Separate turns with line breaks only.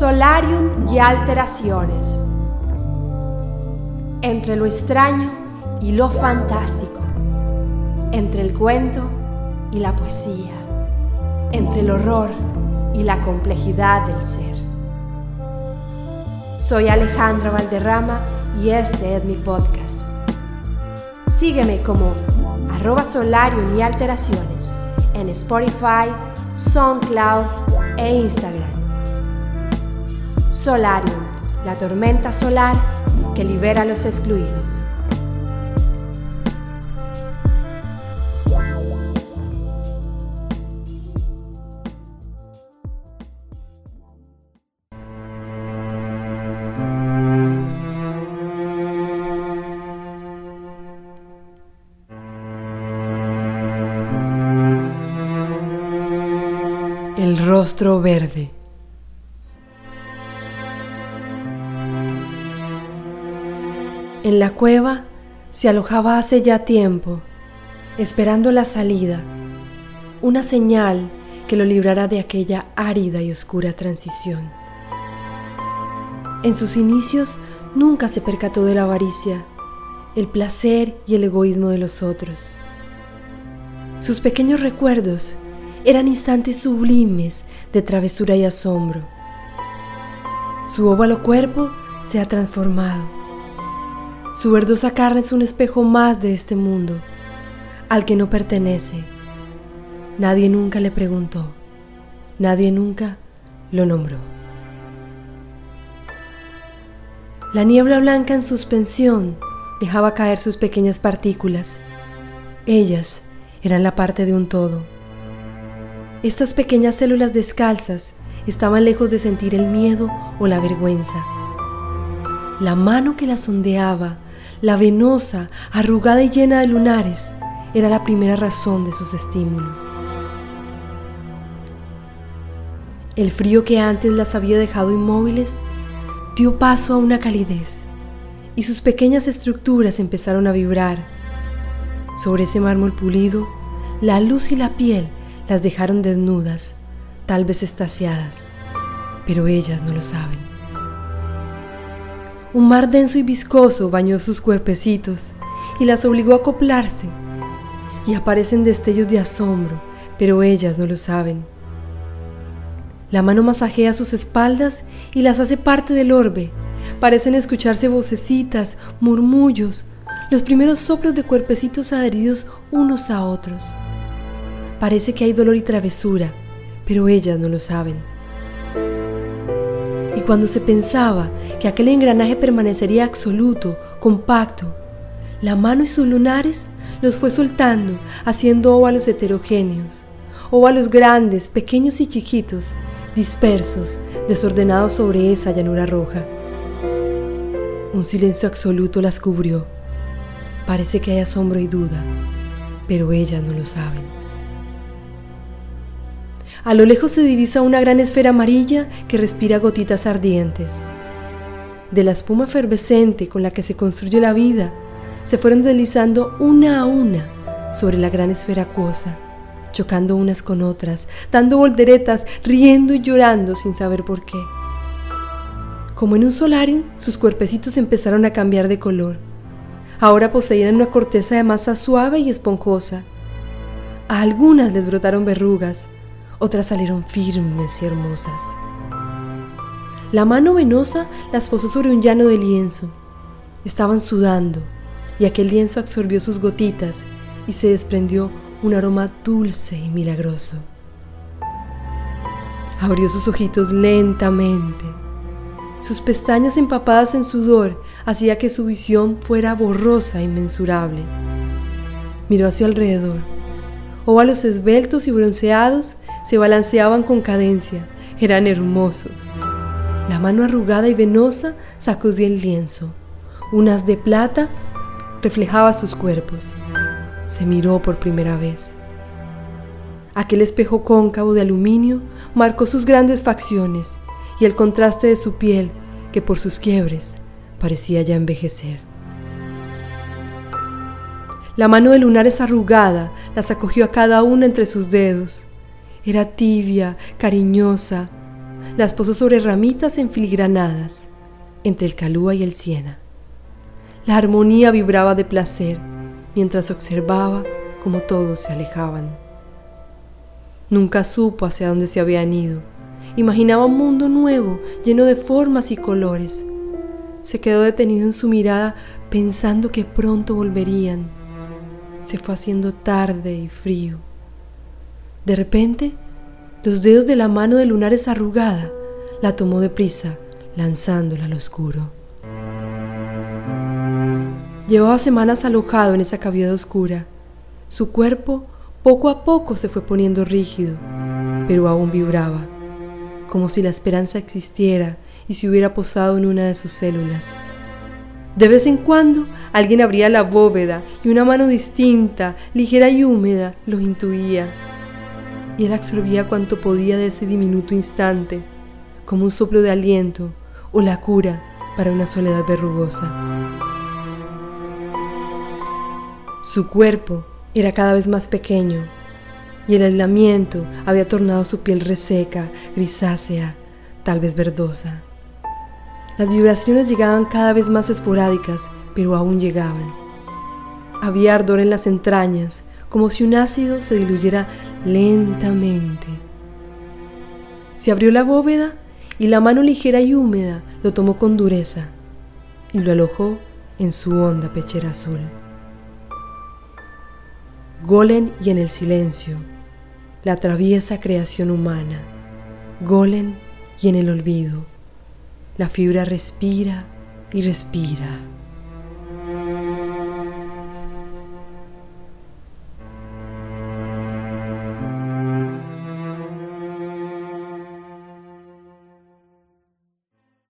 Solarium y alteraciones. Entre lo extraño y lo fantástico. Entre el cuento y la poesía. Entre el horror y la complejidad del ser. Soy Alejandra Valderrama y este es mi podcast. Sígueme como arroba solarium y alteraciones en Spotify, SoundCloud e Instagram. Solarium, la tormenta solar que libera a los excluidos.
El rostro verde. En la cueva se alojaba hace ya tiempo, esperando la salida, una señal que lo librara de aquella árida y oscura transición. En sus inicios nunca se percató de la avaricia, el placer y el egoísmo de los otros. Sus pequeños recuerdos eran instantes sublimes de travesura y asombro. Su óvalo cuerpo se ha transformado. Su verdosa carne es un espejo más de este mundo, al que no pertenece. Nadie nunca le preguntó, nadie nunca lo nombró. La niebla blanca en suspensión dejaba caer sus pequeñas partículas. Ellas eran la parte de un todo estas pequeñas células descalzas estaban lejos de sentir el miedo o la vergüenza. La mano que la sondeaba, la venosa, arrugada y llena de lunares, era la primera razón de sus estímulos. El frío que antes las había dejado inmóviles dio paso a una calidez y sus pequeñas estructuras empezaron a vibrar. Sobre ese mármol pulido, la luz y la piel las dejaron desnudas, tal vez estasiadas, pero ellas no lo saben. Un mar denso y viscoso bañó sus cuerpecitos y las obligó a acoplarse, y aparecen destellos de asombro, pero ellas no lo saben. La mano masajea sus espaldas y las hace parte del orbe. Parecen escucharse vocecitas, murmullos, los primeros soplos de cuerpecitos adheridos unos a otros. Parece que hay dolor y travesura, pero ellas no lo saben. Y cuando se pensaba que aquel engranaje permanecería absoluto, compacto, la mano y sus lunares los fue soltando, haciendo óvalos heterogéneos, óvalos grandes, pequeños y chiquitos, dispersos, desordenados sobre esa llanura roja. Un silencio absoluto las cubrió. Parece que hay asombro y duda, pero ellas no lo saben. A lo lejos se divisa una gran esfera amarilla que respira gotitas ardientes. De la espuma efervescente con la que se construye la vida, se fueron deslizando una a una sobre la gran esfera acuosa, chocando unas con otras, dando volteretas, riendo y llorando sin saber por qué. Como en un solarium, sus cuerpecitos empezaron a cambiar de color. Ahora poseían una corteza de masa suave y esponjosa. A algunas les brotaron verrugas, otras salieron firmes y hermosas. La mano venosa las posó sobre un llano de lienzo. Estaban sudando y aquel lienzo absorbió sus gotitas y se desprendió un aroma dulce y milagroso. Abrió sus ojitos lentamente. Sus pestañas empapadas en sudor hacía que su visión fuera borrosa e inmensurable. Miró hacia alrededor. Óvalos esbeltos y bronceados se balanceaban con cadencia, eran hermosos. La mano arrugada y venosa sacudió el lienzo. Un haz de plata reflejaba sus cuerpos. Se miró por primera vez. Aquel espejo cóncavo de aluminio marcó sus grandes facciones y el contraste de su piel, que por sus quiebres parecía ya envejecer. La mano de lunares arrugada las acogió a cada una entre sus dedos. Era tibia, cariñosa, las posó sobre ramitas enfiligranadas, entre el calúa y el siena. La armonía vibraba de placer mientras observaba cómo todos se alejaban. Nunca supo hacia dónde se habían ido. Imaginaba un mundo nuevo, lleno de formas y colores. Se quedó detenido en su mirada pensando que pronto volverían. Se fue haciendo tarde y frío. De repente, los dedos de la mano de Lunares arrugada la tomó deprisa, lanzándola al oscuro. Llevaba semanas alojado en esa cavidad oscura. Su cuerpo poco a poco se fue poniendo rígido, pero aún vibraba, como si la esperanza existiera y se hubiera posado en una de sus células. De vez en cuando alguien abría la bóveda y una mano distinta, ligera y húmeda, lo intuía y él absorbía cuanto podía de ese diminuto instante, como un soplo de aliento o la cura para una soledad verrugosa. Su cuerpo era cada vez más pequeño y el aislamiento había tornado su piel reseca, grisácea, tal vez verdosa. Las vibraciones llegaban cada vez más esporádicas, pero aún llegaban. Había ardor en las entrañas como si un ácido se diluyera lentamente. Se abrió la bóveda y la mano ligera y húmeda lo tomó con dureza y lo alojó en su honda pechera azul. Golem y en el silencio, la traviesa creación humana. Golem y en el olvido, la fibra respira y respira.